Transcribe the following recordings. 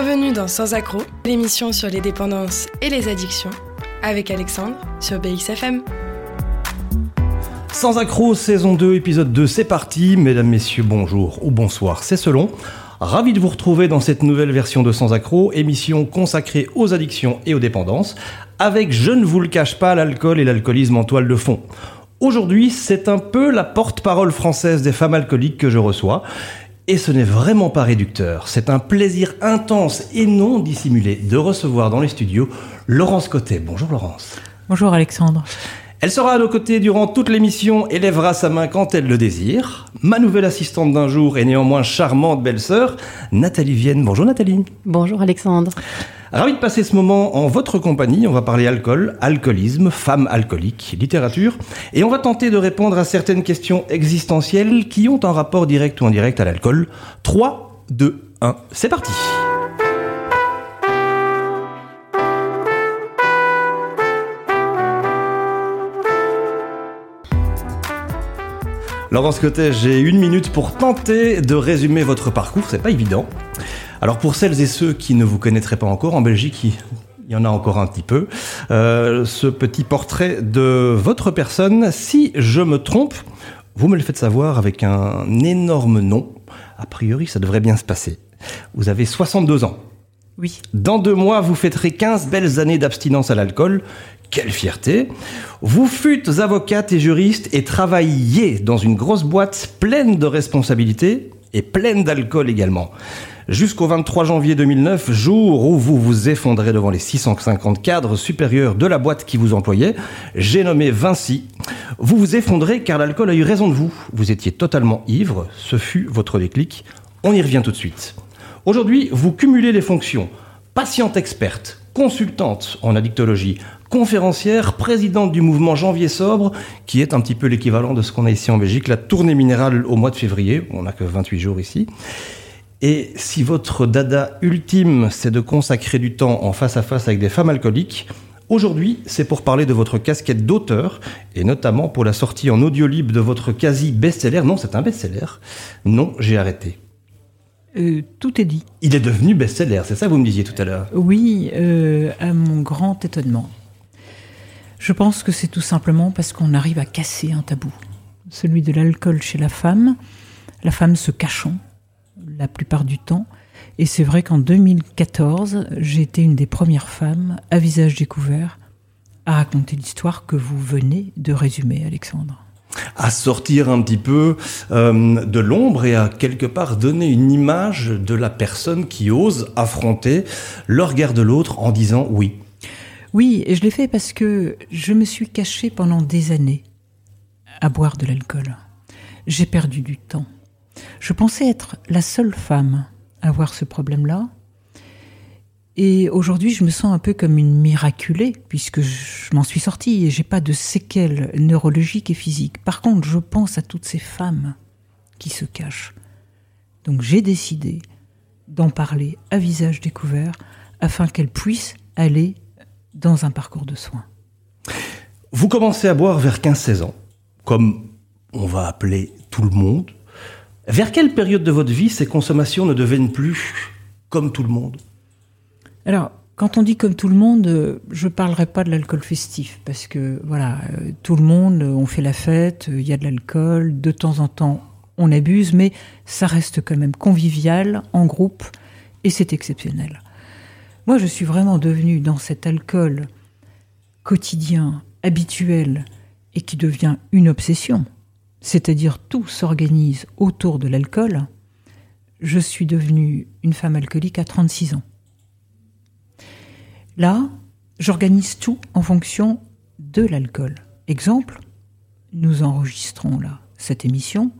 Bienvenue dans Sans Accro, l'émission sur les dépendances et les addictions, avec Alexandre sur BXFM. Sans accro, saison 2, épisode 2, c'est parti. Mesdames, messieurs, bonjour ou bonsoir, c'est selon. Ravi de vous retrouver dans cette nouvelle version de Sans accro, émission consacrée aux addictions et aux dépendances, avec, je ne vous le cache pas, l'alcool et l'alcoolisme en toile de fond. Aujourd'hui, c'est un peu la porte-parole française des femmes alcooliques que je reçois. Et ce n'est vraiment pas réducteur. C'est un plaisir intense et non dissimulé de recevoir dans les studios Laurence Cotet. Bonjour Laurence. Bonjour Alexandre. Elle sera à nos côtés durant toute l'émission et lèvera sa main quand elle le désire. Ma nouvelle assistante d'un jour et néanmoins charmante belle-sœur, Nathalie Vienne. Bonjour Nathalie. Bonjour Alexandre. Ravi de passer ce moment en votre compagnie. On va parler alcool, alcoolisme, femmes alcooliques, littérature. Et on va tenter de répondre à certaines questions existentielles qui ont un rapport direct ou indirect à l'alcool. 3, 2, 1, c'est parti. Laurence Cotet, j'ai une minute pour tenter de résumer votre parcours, c'est pas évident. Alors pour celles et ceux qui ne vous connaîtraient pas encore, en Belgique, il y en a encore un petit peu, euh, ce petit portrait de votre personne, si je me trompe, vous me le faites savoir avec un énorme nom. A priori, ça devrait bien se passer. Vous avez 62 ans. Oui. Dans deux mois, vous fêterez 15 belles années d'abstinence à l'alcool. Quelle fierté Vous fûtes avocate et juriste et travailliez dans une grosse boîte pleine de responsabilités et pleine d'alcool également. Jusqu'au 23 janvier 2009, jour où vous vous effondrez devant les 650 cadres supérieurs de la boîte qui vous employait, j'ai nommé Vinci. Vous vous effondrez car l'alcool a eu raison de vous. Vous étiez totalement ivre, ce fut votre déclic. On y revient tout de suite. Aujourd'hui, vous cumulez les fonctions patiente experte, consultante en addictologie, conférencière, présidente du mouvement Janvier Sobre, qui est un petit peu l'équivalent de ce qu'on a ici en Belgique, la tournée minérale au mois de février. On n'a que 28 jours ici. Et si votre dada ultime, c'est de consacrer du temps en face à face avec des femmes alcooliques, aujourd'hui, c'est pour parler de votre casquette d'auteur, et notamment pour la sortie en audio libre de votre quasi best-seller. Non, c'est un best-seller. Non, j'ai arrêté. Euh, tout est dit. Il est devenu best-seller, c'est ça que vous me disiez tout à l'heure Oui, euh, à mon grand étonnement. Je pense que c'est tout simplement parce qu'on arrive à casser un tabou. Celui de l'alcool chez la femme, la femme se cachant la plupart du temps. Et c'est vrai qu'en 2014, j'ai été une des premières femmes à visage découvert à raconter l'histoire que vous venez de résumer, Alexandre. À sortir un petit peu euh, de l'ombre et à quelque part donner une image de la personne qui ose affronter le regard de l'autre en disant oui. Oui, et je l'ai fait parce que je me suis cachée pendant des années à boire de l'alcool. J'ai perdu du temps. Je pensais être la seule femme à avoir ce problème-là. Et aujourd'hui, je me sens un peu comme une miraculée, puisque je m'en suis sortie et j'ai pas de séquelles neurologiques et physiques. Par contre, je pense à toutes ces femmes qui se cachent. Donc j'ai décidé d'en parler à visage découvert afin qu'elles puissent aller dans un parcours de soins. Vous commencez à boire vers 15-16 ans, comme on va appeler tout le monde. Vers quelle période de votre vie ces consommations ne deviennent plus comme tout le monde? Alors, quand on dit comme tout le monde, je ne parlerai pas de l'alcool festif, parce que voilà, euh, tout le monde, on fait la fête, il y a de l'alcool, de temps en temps on abuse, mais ça reste quand même convivial, en groupe, et c'est exceptionnel. Moi, je suis vraiment devenue dans cet alcool quotidien, habituel, et qui devient une obsession c'est-à-dire tout s'organise autour de l'alcool, je suis devenue une femme alcoolique à 36 ans. Là, j'organise tout en fonction de l'alcool. Exemple, nous enregistrons là cette émission.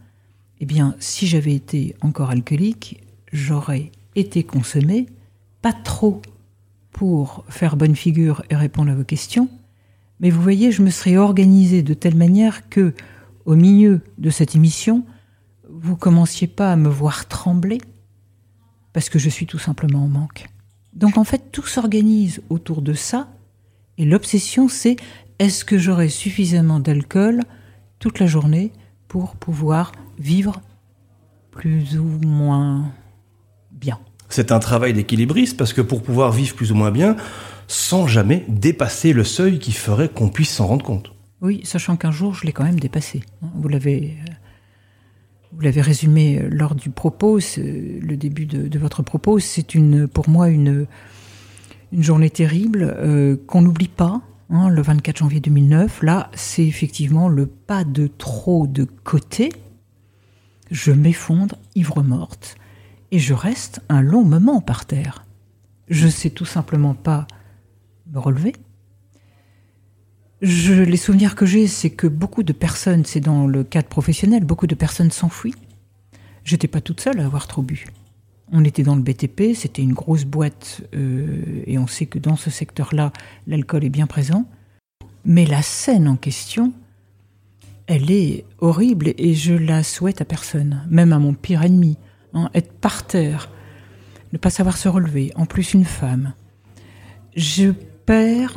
Eh bien, si j'avais été encore alcoolique, j'aurais été consommée, pas trop pour faire bonne figure et répondre à vos questions, mais vous voyez, je me serais organisée de telle manière que au milieu de cette émission, vous commenciez pas à me voir trembler parce que je suis tout simplement en manque. Donc en fait, tout s'organise autour de ça et l'obsession c'est est-ce que j'aurai suffisamment d'alcool toute la journée pour pouvoir vivre plus ou moins bien? C'est un travail d'équilibriste parce que pour pouvoir vivre plus ou moins bien, sans jamais dépasser le seuil qui ferait qu'on puisse s'en rendre compte. Oui, sachant qu'un jour, je l'ai quand même dépassé. Vous l'avez, euh, vous l'avez résumé lors du propos, le début de, votre propos. C'est une, pour moi une, journée terrible euh, qu'on n'oublie pas. Hein, le 24 janvier 2009, là, c'est effectivement le pas de trop de côté. Je m'effondre, ivre morte, et je reste un long moment par terre. Je sais tout simplement pas me relever. Je, les souvenirs que j'ai, c'est que beaucoup de personnes, c'est dans le cadre professionnel, beaucoup de personnes s'enfuient. J'étais pas toute seule à avoir trop bu. On était dans le BTP, c'était une grosse boîte, euh, et on sait que dans ce secteur-là, l'alcool est bien présent. Mais la scène en question, elle est horrible et je la souhaite à personne, même à mon pire ennemi. Hein, être par terre, ne pas savoir se relever, en plus une femme. Je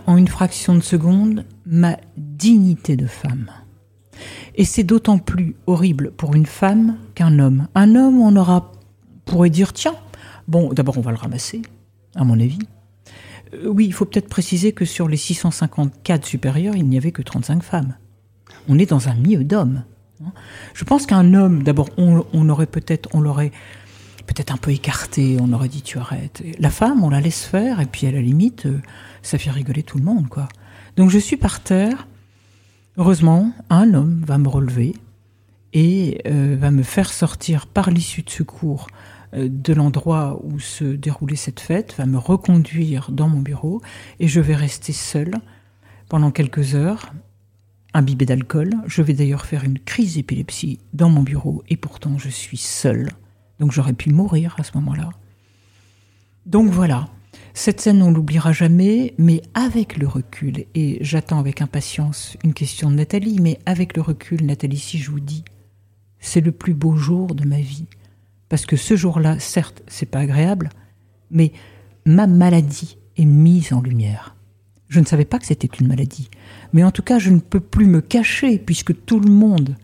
en une fraction de seconde ma dignité de femme. Et c'est d'autant plus horrible pour une femme qu'un homme. Un homme, on aura, pourrait dire, tiens, bon, d'abord on va le ramasser, à mon avis. Euh, oui, il faut peut-être préciser que sur les 654 supérieurs, il n'y avait que 35 femmes. On est dans un milieu d'hommes. Hein. Je pense qu'un homme, d'abord, on, aurait peut-être, on l'aurait peut-être un peu écarté, on aurait dit tu arrêtes. La femme, on la laisse faire, et puis à la limite, euh, ça fait rigoler tout le monde, quoi. Donc je suis par terre. Heureusement, un homme va me relever et euh, va me faire sortir par l'issue de secours euh, de l'endroit où se déroulait cette fête, va me reconduire dans mon bureau et je vais rester seule pendant quelques heures, imbibée d'alcool. Je vais d'ailleurs faire une crise d'épilepsie dans mon bureau et pourtant je suis seule. Donc j'aurais pu mourir à ce moment-là. Donc voilà, cette scène, on l'oubliera jamais, mais avec le recul, et j'attends avec impatience une question de Nathalie, mais avec le recul, Nathalie, si je vous dis, c'est le plus beau jour de ma vie. Parce que ce jour-là, certes, c'est pas agréable, mais ma maladie est mise en lumière. Je ne savais pas que c'était une maladie, mais en tout cas, je ne peux plus me cacher puisque tout le monde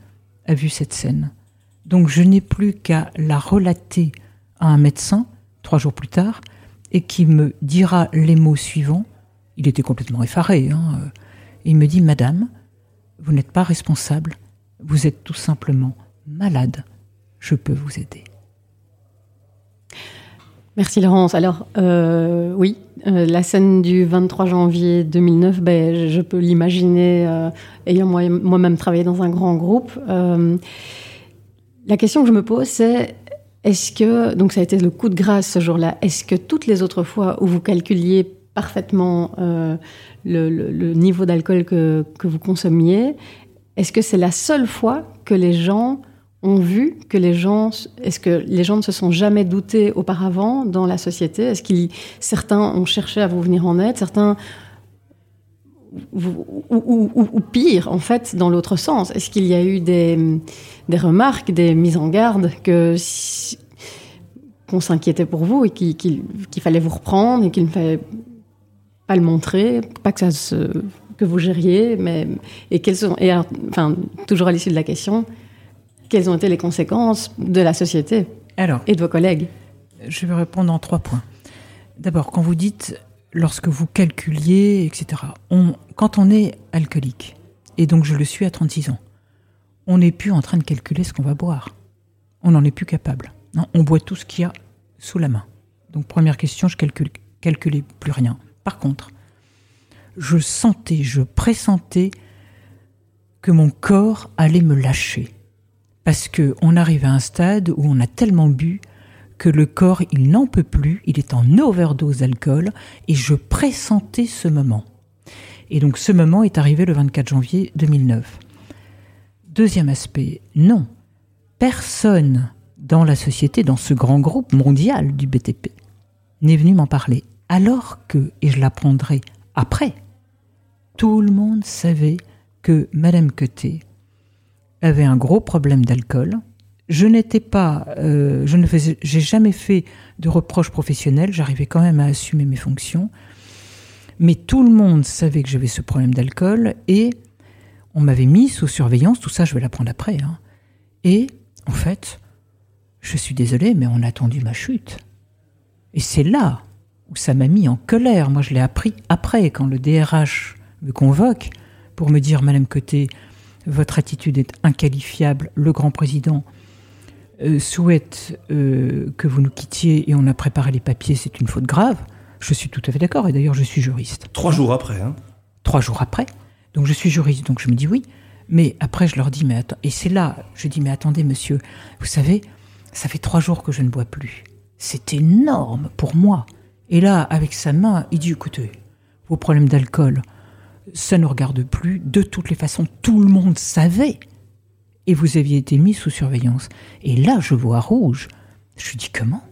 a vu cette scène. Donc je n'ai plus qu'à la relater à un médecin, trois jours plus tard, et qui me dira les mots suivants. Il était complètement effaré. Hein. il me dit, Madame, vous n'êtes pas responsable, vous êtes tout simplement malade. Je peux vous aider. Merci Laurence. Alors euh, oui, euh, la scène du 23 janvier 2009, ben, je peux l'imaginer euh, ayant moi-même travaillé dans un grand groupe. La question que je me pose, c'est est-ce que, donc ça a été le coup de grâce ce jour-là, est-ce que toutes les autres fois où vous calculiez parfaitement euh, le, niveau d'alcool que, vous consommiez, est-ce que c'est la seule fois que les gens ont vu que les gens, est-ce que les gens ne se sont jamais doutés auparavant dans la société? Est-ce que certains ont cherché à vous venir en aide, certains ou, pire, en fait, dans l'autre sens Est-ce qu'il y a eu des, remarques, des mises en garde que qu'on s'inquiétait pour vous et qu'il fallait vous reprendre et qu'il ne fallait pas le montrer, pas que ça se, que vous gériez, mais et quelles sont et enfin toujours à l'issue de la question, quelles ont été les conséquences de la société Alors, et de vos collègues? Je vais répondre en trois points. D'abord, quand vous dites lorsque vous calculiez, etc. Quand on est alcoolique, et donc je le suis à 36 ans, on n'est plus en train de calculer ce qu'on va boire. On n'en est plus capable. on boit tout ce qu'il y a sous la main. Donc première question, je calcule, calculais plus rien. Par contre, je sentais, je pressentais que mon corps allait me lâcher. Parce qu'on arrive à un stade où on a tellement bu que le corps, il n'en peut plus, il est en overdose d'alcool, et je pressentais ce moment. Et donc ce moment est arrivé le 24 janvier 2009. Deuxième aspect, non, personne dans la société, dans ce grand groupe mondial du BTP, n'est venu m'en parler. Alors que, et je l'apprendrai après, tout le monde savait que Madame Queté avait un gros problème d'alcool, je n'étais pas, euh, je ne faisais, j'ai jamais fait de reproches professionnels. J'arrivais quand même à assumer mes fonctions, mais tout le monde savait que j'avais ce problème d'alcool et on m'avait mis sous surveillance. Tout ça, je vais l'apprendre après. Hein. Et en fait, je suis désolée, mais on a attendu ma chute. Et c'est là où ça m'a mis en colère. Moi, je l'ai appris après, quand le DRH me convoque pour me dire, Madame Côté, votre attitude est inqualifiable, le grand président euh, souhaite euh, que vous nous quittiez et on a préparé les papiers, c'est une faute grave. Je suis tout à fait d'accord, et d'ailleurs je suis juriste. Trois jours après, hein Trois jours après. Donc je suis juriste, donc je me dis oui. Mais après je leur dis, mais attends, et c'est là, je dis, mais attendez monsieur, vous savez, ça fait trois jours que je ne bois plus. C'est énorme pour moi. Et là, avec sa main, il dit, écoutez, vos problèmes d'alcool, ça ne regarde plus. De toutes les façons, tout le monde savait. Et vous aviez été mis sous surveillance. Et là, je vois rouge. Je lui dis, comment?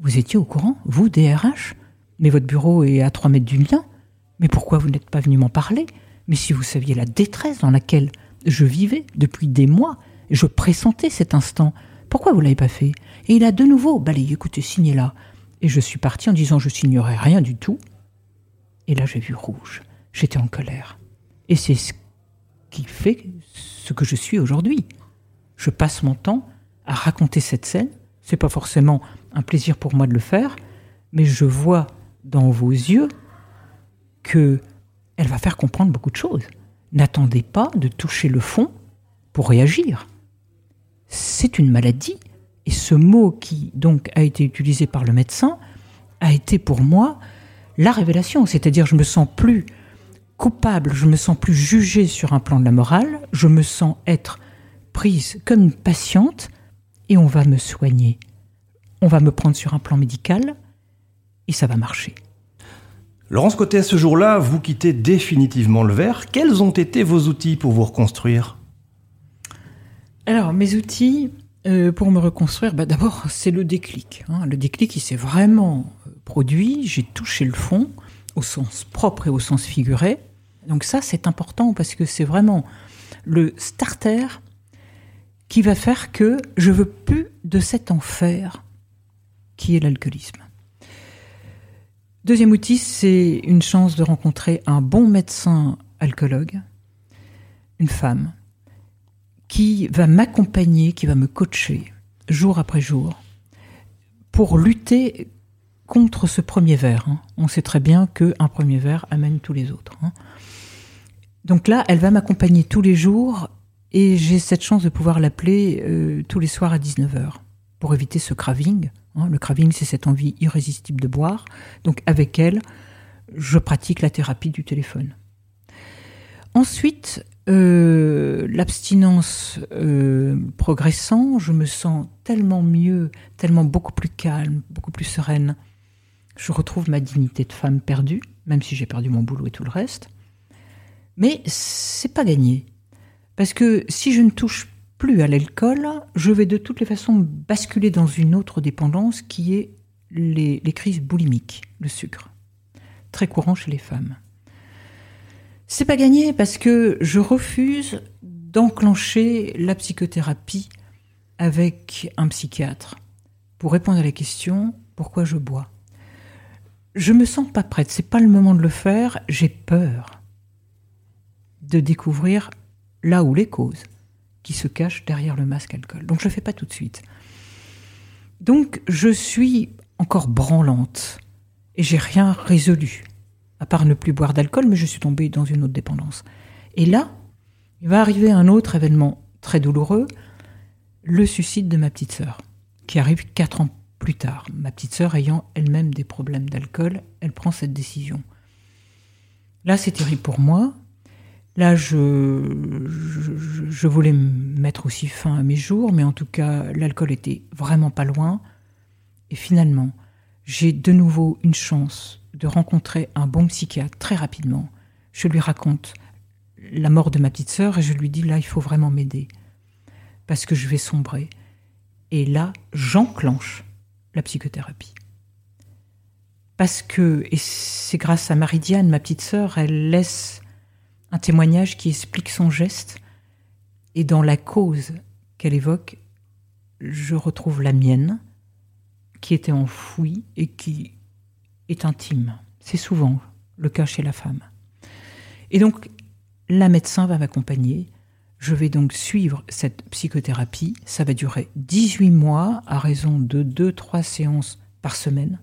Vous étiez au courant, vous, DRH Mais votre bureau est à trois mètres du mien. Mais pourquoi vous n'êtes pas venu m'en parler? Mais si vous saviez la détresse dans laquelle je vivais depuis des mois, je pressentais cet instant. Pourquoi vous l'avez pas fait? Et il a de nouveau balayé, écoutez, signez là. Et je suis parti en disant je signerai rien du tout. Et là j'ai vu rouge. J'étais en colère. Et c'est ce qui fait ce que je suis aujourd'hui. Je passe mon temps à raconter cette scène. C'est pas forcément un plaisir pour moi de le faire, mais je vois dans vos yeux que elle va faire comprendre beaucoup de choses. N'attendez pas de toucher le fond pour réagir. C'est une maladie et ce mot qui donc a été utilisé par le médecin a été pour moi la révélation, c'est-à-dire je me sens plus coupable, je me sens plus jugée sur un plan de la morale, je me sens être prise comme une patiente et on va me soigner. On va me prendre sur un plan médical et ça va marcher. Laurence Côté, à ce jour-là, vous quittez définitivement le verre. Quels ont été vos outils pour vous reconstruire? Alors, mes outils euh, pour me reconstruire, bah, d'abord, c'est le déclic. Hein. Le déclic, il s'est vraiment euh, produit. J'ai touché le fond au sens propre et au sens figuré. Donc ça, c'est important parce que c'est vraiment le starter qui va faire que je veux plus de cet enfer qui est l'alcoolisme. Deuxième outil, c'est une chance de rencontrer un bon médecin alcoologue, une femme, qui va m'accompagner, qui va me coacher jour après jour pour lutter contre ce premier verre. Hein. On sait très bien qu'un premier verre amène tous les autres. Hein. Donc là, elle va m'accompagner tous les jours et j'ai cette chance de pouvoir l'appeler euh, tous les soirs à 19h pour éviter ce craving. Hein. Le craving, c'est cette envie irrésistible de boire. Donc avec elle, je pratique la thérapie du téléphone. Ensuite, euh, l'abstinence euh, progressant, je me sens tellement mieux, tellement beaucoup plus calme, beaucoup plus sereine je retrouve ma dignité de femme perdue, même si j'ai perdu mon boulot et tout le reste. Mais c'est pas gagné. Parce que si je ne touche plus à l'alcool, je vais de toutes les façons basculer dans une autre dépendance qui est les, crises boulimiques, le sucre. Très courant chez les femmes. C'est pas gagné parce que je refuse d'enclencher la psychothérapie avec un psychiatre pour répondre à la question pourquoi je bois? Je me sens pas prête, c'est pas le moment de le faire, j'ai peur de découvrir là où les causes qui se cachent derrière le masque alcool. Donc je le fais pas tout de suite. Donc je suis encore branlante et j'ai rien résolu à part ne plus boire d'alcool, mais je suis tombée dans une autre dépendance. Et là, il va arriver un autre événement très douloureux, le suicide de ma petite sœur, qui arrive quatre ans plus tard. Ma petite sœur ayant elle-même des problèmes d'alcool, elle prend cette décision. Là, c'est terrible pour moi. Là, je, je, voulais mettre aussi fin à mes jours, mais en tout cas, l'alcool était vraiment pas loin. Et finalement, j'ai de nouveau une chance de rencontrer un bon psychiatre très rapidement. Je lui raconte la mort de ma petite sœur et je lui dis là, il faut vraiment m'aider parce que je vais sombrer. Et là, j'enclenche la psychothérapie. Parce que, et c'est grâce à Marie-Diane, ma petite sœur, elle laisse un témoignage qui explique son geste, et dans la cause qu'elle évoque, je retrouve la mienne, qui était enfouie et qui est intime. C'est souvent le cas chez la femme. Et donc, la médecin va m'accompagner je vais donc suivre cette psychothérapie. Ça va durer 18 mois à raison de 2-3 séances par semaine.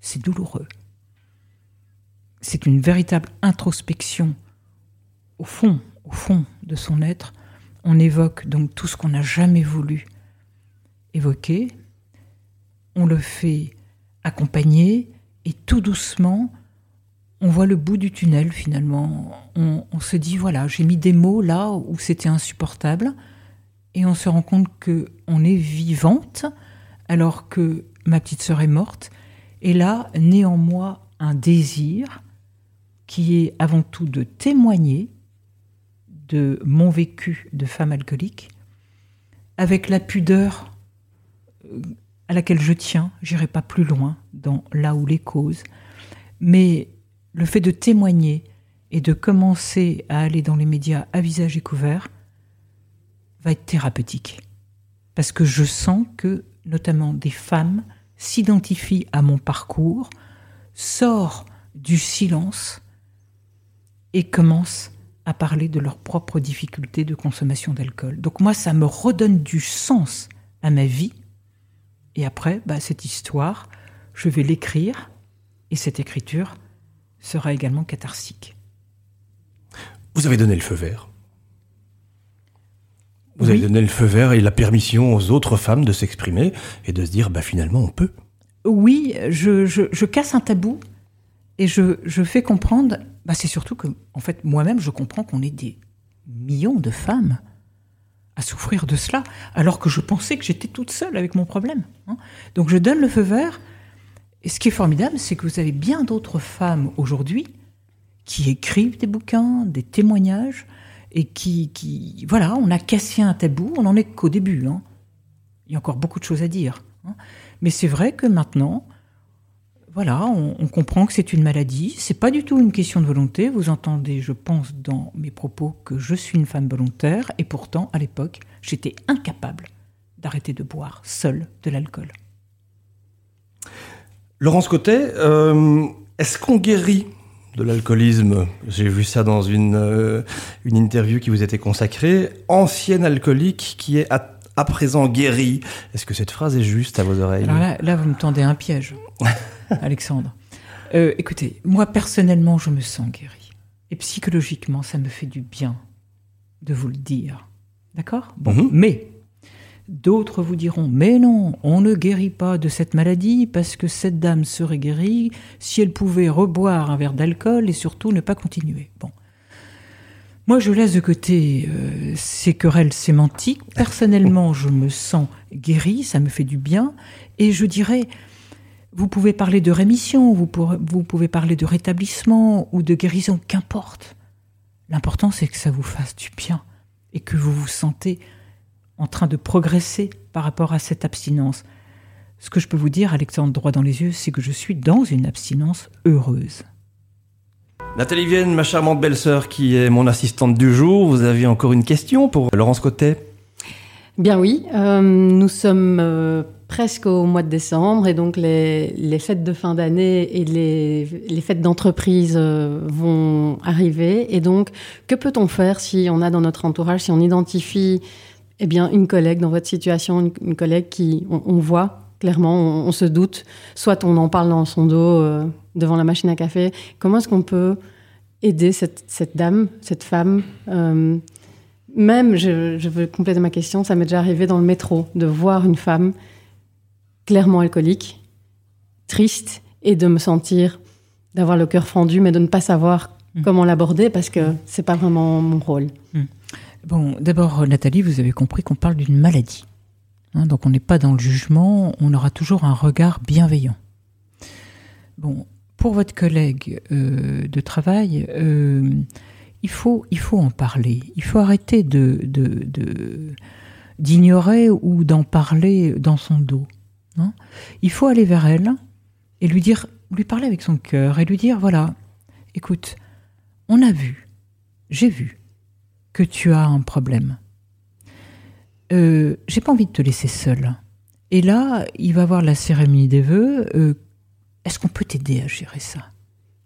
c'est douloureux. C'est une véritable introspection au fond, au fond de son être. On évoque donc tout ce qu'on n'a jamais voulu évoquer. On le fait accompagner et tout doucement, on voit le bout du tunnel finalement. On, se dit voilà, j'ai mis des mots là où c'était insupportable et on se rend compte que on est vivante alors que ma petite sœur est morte. Et là, naît en moi un désir qui est avant tout de témoigner de mon vécu de femme alcoolique avec la pudeur euh, à laquelle je tiens. J'irai pas plus loin dans là où les causes, mais le fait de témoigner et de commencer à aller dans les médias à visage découvert va être thérapeutique. Parce que je sens que, notamment des femmes, s'identifient à mon parcours, sortent du silence et commencent à parler de leurs propres difficultés de consommation d'alcool. Donc moi, ça me redonne du sens à ma vie. Et après, bah, cette histoire, je vais l'écrire, et cette écriture sera également catharsique. Vous avez donné le feu vert. Vous avez donné le feu vert et la permission aux autres femmes de s'exprimer et de se dire, bah finalement, on peut. Oui, je, je, je casse un tabou et je, je fais comprendre. Bah c'est surtout que, en fait, moi-même, je comprends qu'on est des millions de femmes à souffrir de cela, alors que je pensais que j'étais toute seule avec mon problème. hein. Donc je donne le feu vert. Et ce qui est formidable, c'est que vous avez bien d'autres femmes aujourd'hui qui écrivent des bouquins, des témoignages, et qui, voilà, on a cassé un tabou, on n'en est qu'au début. hein. Il y a encore beaucoup de choses à dire. hein. Mais c'est vrai que maintenant, voilà, on, on comprend que c'est une maladie. C'est pas du tout une question de volonté. Vous entendez, je pense, dans mes propos que je suis une femme volontaire, et pourtant, à l'époque, j'étais incapable d'arrêter de boire seule de l'alcool. Laurence Cotet, euh, est-ce qu'on guérit de l'alcoolisme? J'ai vu ça dans une, euh, une interview qui vous était consacrée. Ancienne alcoolique qui est à, à présent guérie. Est-ce que cette phrase est juste à vos oreilles? Alors là, là, vous me tendez un piège, Alexandre. Euh, écoutez, moi personnellement, je me sens guérie. Et psychologiquement, ça me fait du bien de vous le dire. D'accord? Bon, Mhm. mais d'autres vous diront Mais non, on ne guérit pas de cette maladie parce que cette dame serait guérie si elle pouvait reboire un verre d'alcool et surtout ne pas continuer. Bon. Moi, je laisse de côté euh, ces querelles sémantiques. Personnellement, je me sens guérie, ça me fait du bien. Et je dirais, vous pouvez parler de rémission, vous, pouvez parler de rétablissement ou de guérison, qu'importe. L'important, c'est que ça vous fasse du bien et que vous vous sentez en train de progresser par rapport à cette abstinence. Ce que je peux vous dire, Alexandre, droit dans les yeux, c'est que je suis dans une abstinence heureuse. Nathalie Vienne, ma charmante belle-sœur qui est mon assistante du jour, vous aviez encore une question pour Laurence Cotet? Bien oui, euh, nous sommes euh, presque au mois de décembre et donc les, les fêtes de fin d'année et les, les fêtes d'entreprise euh, vont arriver. Et donc, que peut-on faire si on a dans notre entourage, si on identifie eh bien, une collègue dans votre situation, une, une collègue qui, on, on voit clairement, on, on se doute, soit on en parle dans son dos euh, devant la machine à café. Comment est-ce qu'on peut aider cette, cette dame, cette femme euh, même, je, je veux compléter ma question, ça m'est déjà arrivé dans le métro de voir une femme clairement alcoolique, triste, et de me sentir, d'avoir le cœur fendu, mais de ne pas savoir Mm. comment l'aborder parce que c'est pas vraiment mon rôle. Bon, d'abord, Nathalie, vous avez compris qu'on parle d'une maladie. Hein, donc on n'est pas dans le jugement, on aura toujours un regard bienveillant. Bon, pour votre collègue euh, de travail, euh, il, faut, en parler. Il faut arrêter de- d'ignorer ou d'en parler dans son dos. hein. Il faut aller vers elle et lui dire, lui parler avec son cœur et lui dire, voilà, écoute, on a vu, j'ai vu que tu as un problème. Euh, j'ai pas envie de te laisser seule. Et là, il va avoir la cérémonie des vœux. Euh, Est-ce qu'on peut t'aider à gérer ça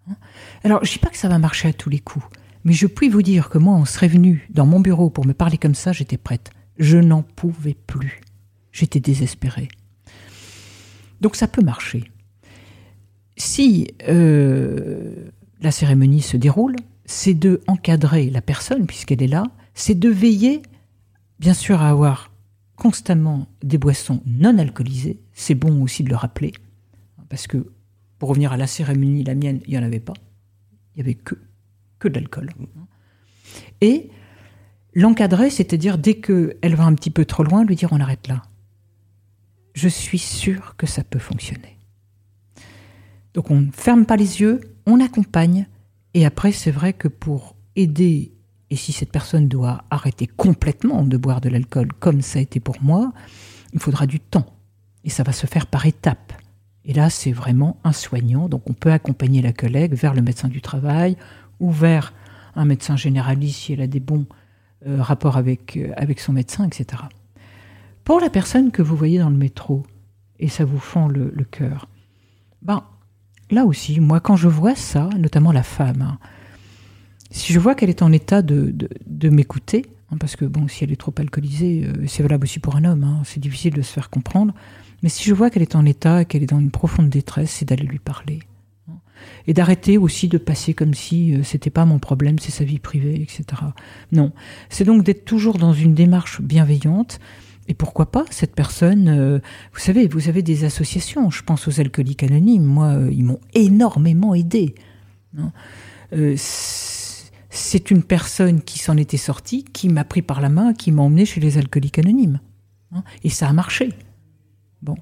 Hein? Alors, je dis pas que ça va marcher à tous les coups, mais je puis vous dire que moi, on serait venu dans mon bureau pour me parler comme ça, j'étais prête. Je n'en pouvais plus. J'étais désespérée. Donc ça peut marcher. si euh, la cérémonie se déroule, c'est de encadrer la personne, puisqu'elle est là, c'est de veiller, bien sûr, à avoir constamment des boissons non alcoolisées. C'est bon aussi de le rappeler, parce que, pour revenir à la cérémonie, la mienne, il n'y en avait pas. Il n'y avait que, que de l'alcool. Et l'encadrer, c'est-à-dire dès qu'elle va un petit peu trop loin, lui dire on arrête là. Je suis sûr que ça peut fonctionner. Donc on ne ferme pas les yeux, on accompagne, et après c'est vrai que pour aider, et si cette personne doit arrêter complètement de boire de l'alcool, comme ça a été pour moi, il faudra du temps, et ça va se faire par étapes. Et là, c'est vraiment un soignant, donc on peut accompagner la collègue vers le médecin du travail ou vers un médecin généraliste si elle a des bons euh, rapports avec, euh, avec son médecin, etc. Pour la personne que vous voyez dans le métro, et ça vous fend le, cœur, ben, là aussi, moi, quand je vois ça, notamment la femme, hein, si je vois qu'elle est en état de, de, m'écouter, hein, parce que bon, si elle est trop alcoolisée, euh, c'est valable aussi pour un homme, hein, c'est difficile de se faire comprendre, mais si je vois qu'elle est en état, qu'elle est dans une profonde détresse, c'est d'aller lui parler. Et d'arrêter aussi de passer comme si euh, c'était pas mon problème, c'est sa vie privée, etc. Non. C'est donc d'être toujours dans une démarche bienveillante. Et pourquoi pas cette personne euh, Vous savez, vous avez des associations. Je pense aux alcooliques anonymes. Moi, euh, ils m'ont énormément aidé. c'est une personne qui s'en était sortie, qui m'a pris par la main, qui m'a emmené chez les alcooliques anonymes. Hein. Et ça a marché. Bon.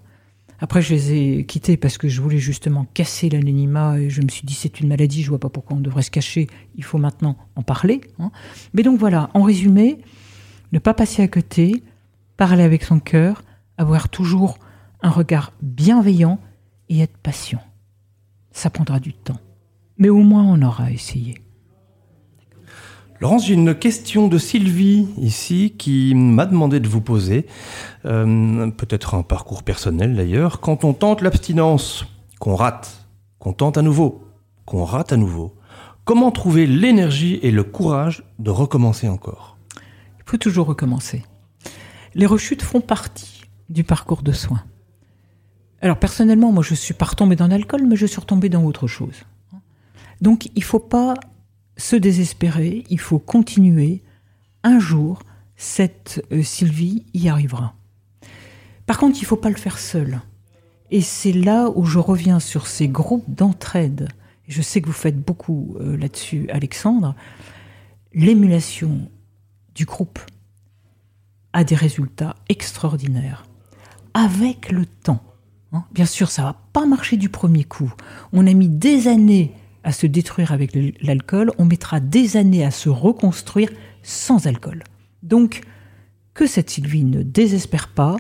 Après, je les ai quittés parce que je voulais justement casser l'anonymat et je me suis dit c'est une maladie, je vois pas pourquoi on devrait se cacher, il faut maintenant en parler. Hein. Mais donc voilà, en résumé, ne pas passer à côté, parler avec son cœur, avoir toujours un regard bienveillant et être patient. Ça prendra du temps. Mais au moins on aura essayé. Laurence, j'ai une question de Sylvie ici qui m'a demandé de vous poser, euh, peut-être un parcours personnel d'ailleurs. Quand on tente l'abstinence, qu'on rate, qu'on tente à nouveau, qu'on rate à nouveau, comment trouver l'énergie et le courage de recommencer encore? Il faut toujours recommencer. Les rechutes font partie du parcours de soins. Alors personnellement, moi je suis pas retombée dans l'alcool, mais je suis retombée dans autre chose. Donc il ne faut pas se désespérer, il faut continuer. Un jour, cette euh, Sylvie y arrivera. Par contre, il faut pas le faire seul. Et c'est là où je reviens sur ces groupes d'entraide. Je sais que vous faites beaucoup euh, là-dessus, Alexandre. L'émulation du groupe des résultats extraordinaires. Avec le temps. Hein. Bien sûr, ça va pas marcher du premier coup. On a mis des années à se détruire avec l'alcool, on mettra des années à se reconstruire sans alcool. Donc, que cette Sylvie ne désespère pas,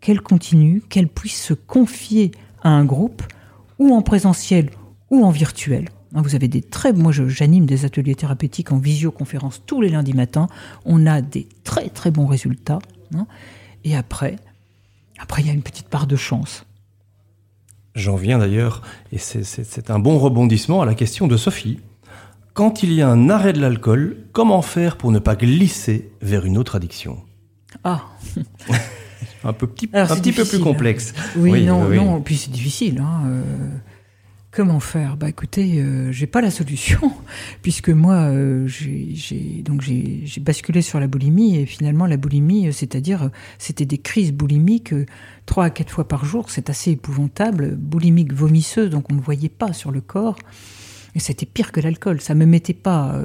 qu'elle continue, qu'elle puisse se confier à un groupe, ou en présentiel ou en virtuel. Hein, vous avez des très, moi j'anime des ateliers thérapeutiques en visioconférence tous les lundis matins. On a des très très bons résultats. Hein. Et après, après il y a une petite part de chance. J'en viens d'ailleurs, et c'est un bon rebondissement à la question de Sophie. Quand il y a un arrêt de l'alcool, comment faire pour ne pas glisser vers une autre addiction? Ah Un, peu petit, un petit peu plus complexe. Oui, non, non, puis c'est difficile. Hein, euh, Comment faire? Bah écoutez, euh, j'ai pas la solution puisque moi euh, j'ai donc j'ai basculé sur la boulimie et finalement la boulimie, euh, c'est-à-dire c'était des crises boulimiques trois à quatre fois par jour, c'est assez épouvantable, boulimique vomisseuse donc on ne voyait pas sur le corps et c'était pire que l'alcool. Ça me mettait pas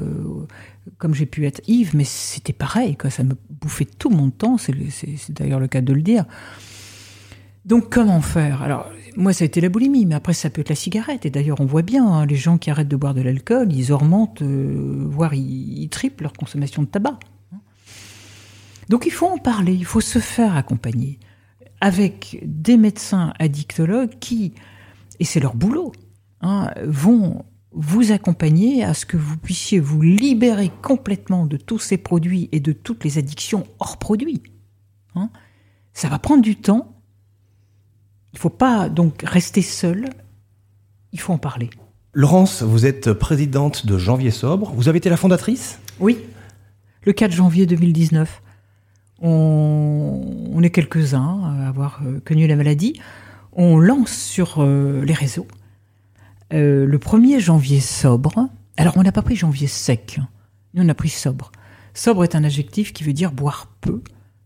comme j'ai pu être Yves, mais c'était pareil quoi, ça me bouffait tout mon temps. C'est d'ailleurs le cas de le dire. Donc comment faire? Alors moi ça a été la boulimie, mais après ça peut être la cigarette. Et d'ailleurs on voit bien hein, les gens qui arrêtent de boire de l'alcool, ils augmentent, euh, voire ils, triplent leur consommation de tabac. Donc il faut en parler, il faut se faire accompagner avec des médecins addictologues qui, et c'est leur boulot, hein, vont vous accompagner à ce que vous puissiez vous libérer complètement de tous ces produits et de toutes les addictions hors produits. Hein. Ça va prendre du temps, il ne faut pas donc rester seul, il faut en parler. Laurence, vous êtes présidente de Janvier Sobre. Vous avez été la fondatrice? Oui, le 4 janvier 2019. On, est quelques-uns à avoir euh, connu la maladie. On lance sur euh, les réseaux Euh, le 1er janvier sobre. Alors, on n'a pas pris janvier sec. Nous, on a pris sobre. Sobre est un adjectif qui veut dire boire peu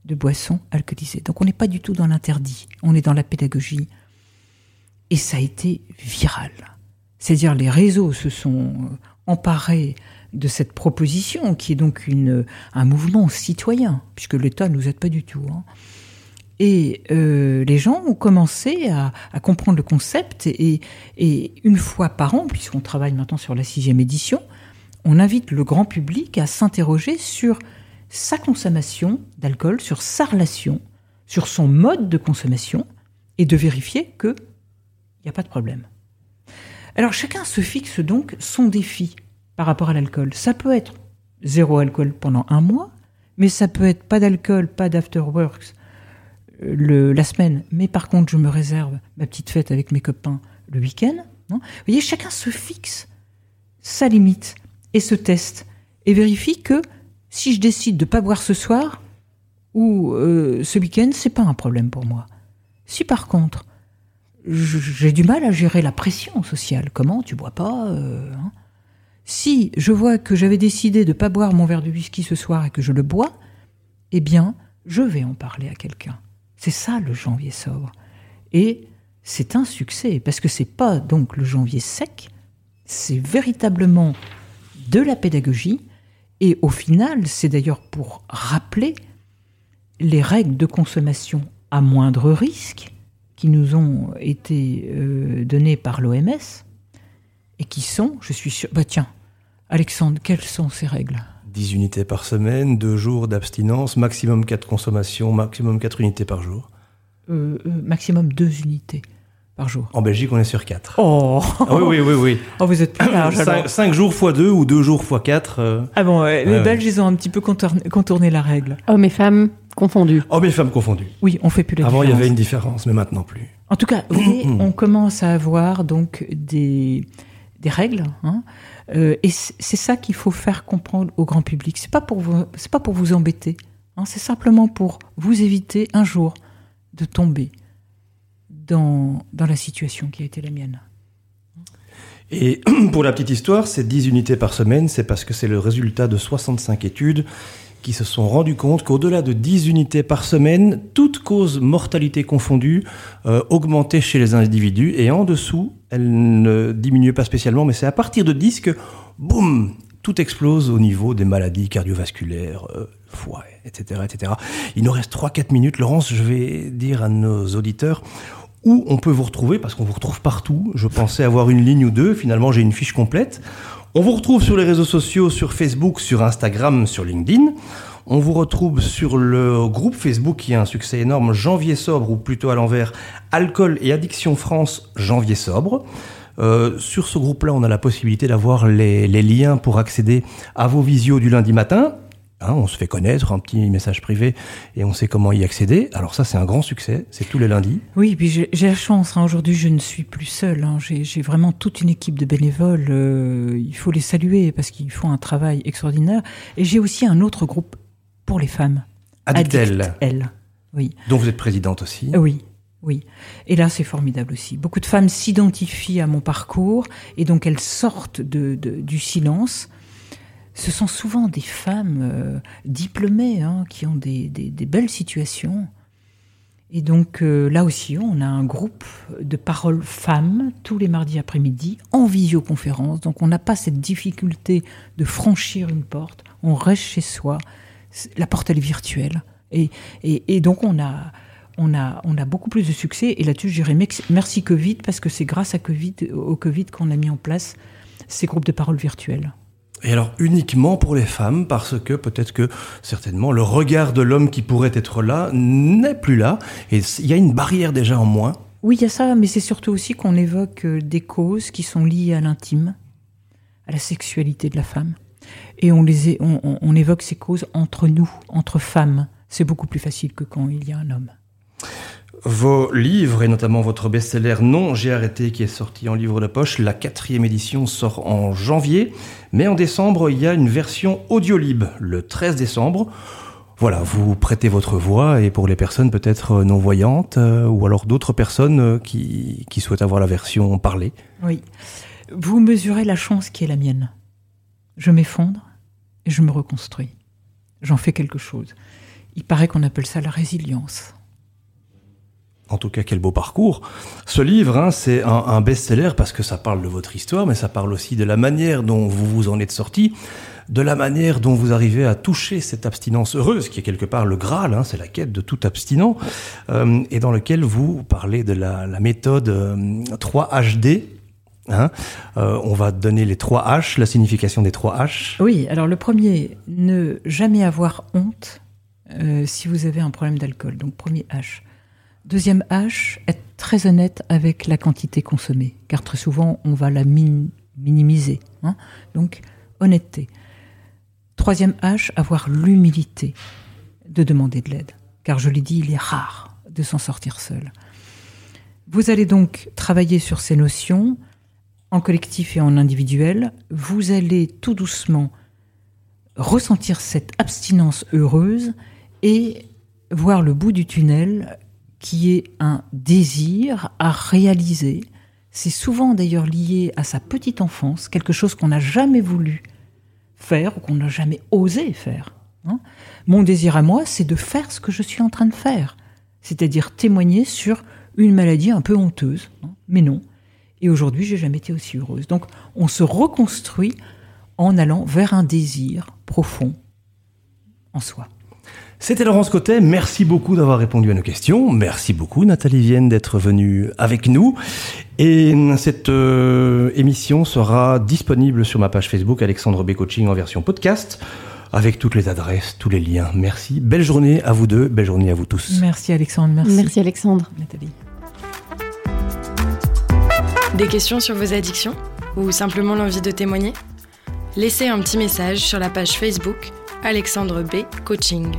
de boissons alcoolisées. Donc, on n'est pas du tout dans l'interdit. On est dans la pédagogie. Et ça a été viral. C'est-à-dire, les réseaux se sont euh, emparés de cette proposition, qui est donc une, un mouvement citoyen, puisque l'État ne nous aide pas du tout. Hein. Et euh, les gens ont commencé à, comprendre le concept et, une fois par an, puisqu'on travaille maintenant sur la sixième édition, on invite le grand public à s'interroger sur sa consommation d'alcool, sur sa relation, sur son mode de consommation et de vérifier qu'il n'y a pas de problème. Alors chacun se fixe donc son défi par rapport à l'alcool. Ça peut être zéro alcool pendant un mois, mais ça peut être pas d'alcool, pas d'afterworks le, la semaine, mais par contre, je me réserve ma petite fête avec mes copains le week-end. Vous voyez, chacun se fixe sa limite et se teste et vérifie que si je décide de pas boire ce soir ou euh, ce week-end, c'est pas un problème pour moi. Si par contre j'ai du mal à gérer la pression sociale, comment tu bois pas euh, hein? Si je vois que j'avais décidé de pas boire mon verre de whisky ce soir et que je le bois, eh bien, je vais en parler à quelqu'un. C'est ça le janvier sobre. Et c'est un succès, parce que c'est pas donc le janvier sec, c'est véritablement de la pédagogie, et au final, c'est d'ailleurs pour rappeler les règles de consommation à moindre risque qui nous ont été euh, données par l'OMS, et qui sont, je suis sûr, bah tiens, Alexandre, quelles sont ces règles? 10 unités par semaine, 2 jours d'abstinence, maximum 4 consommations, maximum 4 unités par jour. Euh, euh, maximum 2 unités par jour. En Belgique, on est sur 4. Oh ah oui, oui, oui, oui. Oh, vous êtes plus large 5, jours x 2 ou 2 jours x 4. Euh... Ah bon, ouais, les ouais, Belges, ils ont un petit peu contourné, contourné, la règle. Hommes et femmes confondus. Hommes et femmes confondus. Oui, on fait plus la Avant, différence. il y avait une différence, mais maintenant plus. En tout cas, vous voyez, on commence à avoir donc des, des règles. Hein, euh, et c'est ça qu'il faut faire comprendre au grand public. C'est pas pour vous, c'est pas pour vous embêter. Hein, c'est simplement pour vous éviter un jour de tomber dans, la situation qui a été la mienne. Et pour la petite histoire, ces 10 unités par semaine, c'est parce que c'est le résultat de 65 études qui se sont rendus compte qu'au-delà de 10 unités par semaine, toute cause mortalité confondue euh, augmentait chez les individus et en dessous, elle ne diminuait pas spécialement, mais c'est à partir de 10 que, boum, tout explose au niveau des maladies cardiovasculaires, euh, foie, etc., etc. Il nous reste 3-4 minutes. Laurence, je vais dire à nos auditeurs où on peut vous retrouver, parce qu'on vous retrouve partout. Je pensais avoir une ligne ou deux, finalement j'ai une fiche complète. On vous retrouve sur les réseaux sociaux, sur Facebook, sur Instagram, sur LinkedIn. On vous retrouve sur le groupe Facebook qui a un succès énorme, Janvier Sobre, ou plutôt à l'envers, Alcool et Addiction France, Janvier Sobre. Euh, sur ce groupe-là, on a la possibilité d'avoir les, les, liens pour accéder à vos visios du lundi matin. Hein, on se fait connaître, un petit message privé, et on sait comment y accéder. Alors ça, c'est un grand succès, c'est tous les lundis. Oui, puis j'ai la chance, hein, aujourd'hui je ne suis plus seule, hein. j'ai vraiment toute une équipe de bénévoles, euh, il faut les saluer parce qu'ils font un travail extraordinaire. Et j'ai aussi un autre groupe pour les femmes. Addict-Elle. Elle, oui. Dont vous êtes présidente aussi. Oui. Oui, et là c'est formidable aussi. Beaucoup de femmes s'identifient à mon parcours et donc elles sortent de, de, du silence. Ce sont souvent des femmes euh, diplômées hein, qui ont des, belles situations. Et donc euh, là aussi, on a un groupe de paroles femmes tous les mardis après-midi en visioconférence. Donc on n'a pas cette difficulté de franchir une porte. On reste chez soi. La porte elle est virtuelle. Et, donc on a beaucoup plus de succès. Et là-dessus, je dirais merci Covid, parce que c'est grâce à au Covid qu'on a mis en place ces groupes de parole virtuels. Et alors uniquement pour les femmes, parce que peut-être que certainement le regard de l'homme qui pourrait être là n'est plus là, et il y a une barrière déjà en moins. Oui, il y a ça, mais c'est surtout aussi qu'on évoque des causes qui sont liées à l'intime, à la sexualité de la femme, et on évoque ces causes entre nous, entre femmes. C'est beaucoup plus facile que quand il y a un homme. Vos livres, et notamment votre best-seller Non, j'ai arrêté, qui est sorti en livre de poche, la quatrième édition sort en janvier, mais en décembre, il y a une version audiolib, le 13 décembre. Voilà, vous prêtez votre voix, et pour les personnes peut-être non-voyantes, euh, ou alors d'autres personnes qui, qui souhaitent avoir la version parlée. Oui. vous mesurez la chance qui est la mienne. Je m'effondre et je me reconstruis. J'en fais quelque chose. Il paraît qu'on appelle ça la résilience. En tout cas, quel beau parcours. Ce livre, hein, c'est un, best-seller parce que ça parle de votre histoire, mais ça parle aussi de la manière dont vous vous en êtes sorti, de la manière dont vous arrivez à toucher cette abstinence heureuse, qui est quelque part le Graal, hein, c'est la quête de tout abstinent, euh, et dans lequel vous parlez de la, méthode 3HD. Euh, hein. Euh, on va donner les 3 H, la signification des 3 H. Oui, alors le premier, ne jamais avoir honte si vous avez un problème d'alcool. Donc premier H. Deuxième H, être très honnête avec la quantité consommée, car très souvent on va la minimiser. Hein. Donc honnêteté. Troisième H, avoir l'humilité de demander de l'aide, car je l'ai dit, il est rare de s'en sortir seul. Vous allez donc travailler sur ces notions en collectif et en individuel. Vous allez tout doucement ressentir cette abstinence heureuse et voir le bout du tunnel qui est un désir à réaliser. C'est souvent d'ailleurs lié à sa petite enfance, quelque chose qu'on n'a jamais voulu faire ou qu'on n'a jamais osé faire. Hein. Mon désir à moi, c'est de faire ce que je suis en train de faire, c'est-à-dire témoigner sur une maladie un peu honteuse, hein. mais non. Et aujourd'hui, j'ai jamais été aussi heureuse. Donc, on se reconstruit en allant vers un désir profond en soi. C'était Laurence Cotet, merci beaucoup d'avoir répondu à nos questions. Merci beaucoup Nathalie Vienne d'être venue avec nous. Et cette euh, émission sera disponible sur ma page Facebook Alexandre B Coaching en version podcast avec toutes les adresses, tous les liens. Merci. Belle journée à vous deux, belle journée à vous tous. Merci Alexandre, merci. Merci Alexandre. Nathalie. Des questions sur vos addictions ou simplement l'envie de témoigner? Laissez un petit message sur la page Facebook Alexandre B Coaching.